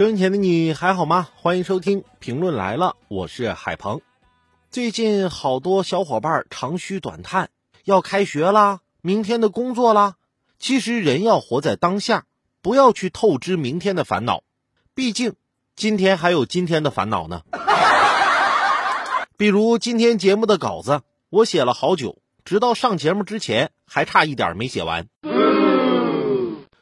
收音前的你还好吗？欢迎收听评论来了，我是海鹏。最近好多小伙伴长吁短叹，要开学啦，明天的工作啦。其实人要活在当下，不要去透支明天的烦恼，毕竟今天还有今天的烦恼呢。比如今天节目的稿子，我写了好久，直到上节目之前还差一点没写完。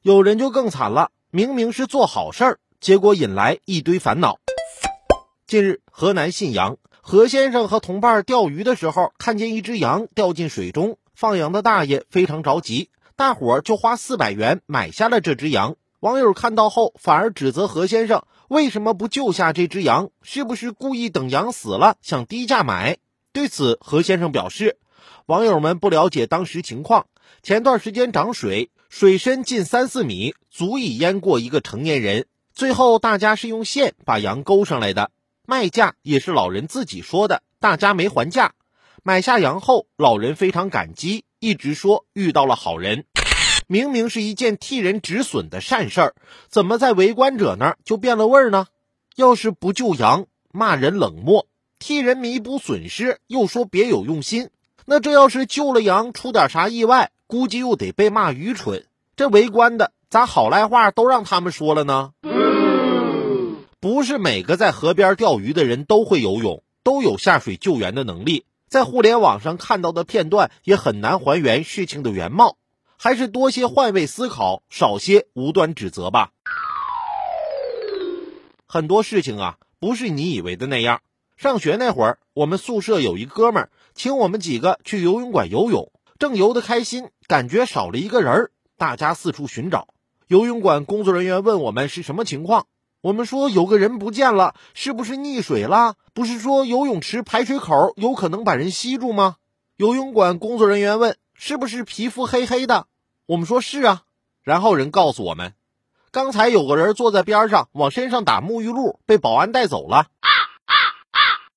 有人就更惨了，明明是做好事儿。结果引来一堆烦恼。近日，河南信阳何先生和同伴钓鱼的时候，看见一只羊掉进水中，放羊的大爷非常着急，大伙儿就花四百元买下了这只羊。网友看到后，反而指责何先生为什么不救下这只羊，是不是故意等羊死了想低价买？对此，何先生表示，网友们不了解当时情况。前段时间涨水，水深近三四米，足以淹过一个成年人。最后，大家是用线把羊勾上来的，卖价也是老人自己说的，大家没还价。买下羊后，老人非常感激，一直说遇到了好人。明明是一件替人止损的善事儿，怎么在围观者那儿就变了味儿呢？要是不救羊，骂人冷漠；替人弥补损失，又说别有用心。那这要是救了羊，出点啥意外，估计又得被骂愚蠢。这围观的咋好赖话都让他们说了呢？不是每个在河边钓鱼的人都会游泳，都有下水救援的能力。在互联网上看到的片段也很难还原事情的原貌，还是多些换位思考，少些无端指责吧。很多事情啊，不是你以为的那样。上学那会儿，我们宿舍有一哥们儿，请我们几个去游泳馆游泳，正游得开心，感觉少了一个人儿，大家四处寻找。游泳馆工作人员问我们是什么情况。我们说有个人不见了，是不是溺水了？不是说游泳池排水口有可能把人吸住吗？游泳馆工作人员问：“是不是皮肤黑黑的？”我们说是啊。然后人告诉我们，刚才有个人坐在边上往身上打沐浴露，被保安带走了。